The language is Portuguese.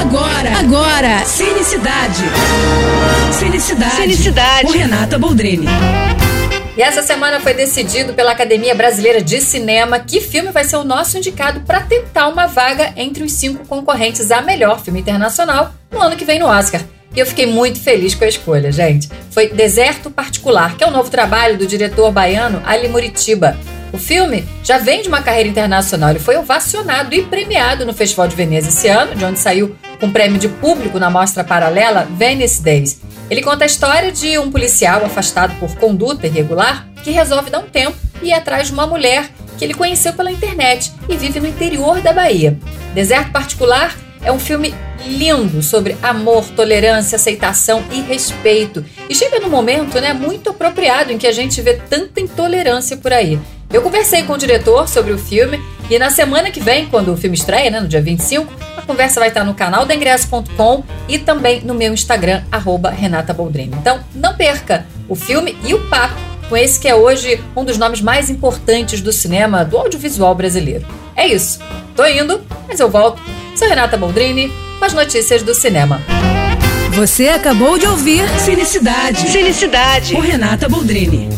Agora, agora, Cinecidade. Cinecidade. Cinecidade. Com Renata Boldrini. E essa semana foi decidido pela Academia Brasileira de Cinema que filme vai ser o nosso indicado para tentar uma vaga entre os cinco concorrentes a melhor filme internacional no ano que vem no Oscar. E eu fiquei muito feliz com a escolha, gente. Foi Deserto Particular, que é o novo trabalho do diretor baiano Ali Muritiba. O filme já vem de uma carreira internacional. Ele foi ovacionado e premiado no Festival de Veneza esse ano, de onde saiu com prêmio de público na mostra paralela Venice Days. Ele conta a história de um policial afastado por conduta irregular que resolve dar um tempo e ir atrás de uma mulher que ele conheceu pela internet e vive no interior da Bahia. Deserto Particular é um filme lindo sobre amor, tolerância, aceitação e respeito. E chega num momento né, muito apropriado em que a gente vê tanta intolerância por aí. Eu conversei com o diretor sobre o filme e na semana que vem, quando o filme estreia, né, no dia 25, a conversa vai estar no canal da Ingresso.com e também no meu Instagram, arroba Renata Boldrini. Então, não perca o filme e o papo com esse que é hoje um dos nomes mais importantes do cinema, do audiovisual brasileiro. É isso. Tô indo, mas eu volto. Sou Renata Boldrini com as notícias do cinema. Você acabou de ouvir Cinecidade. Cinecidade. Com Renata Boldrini.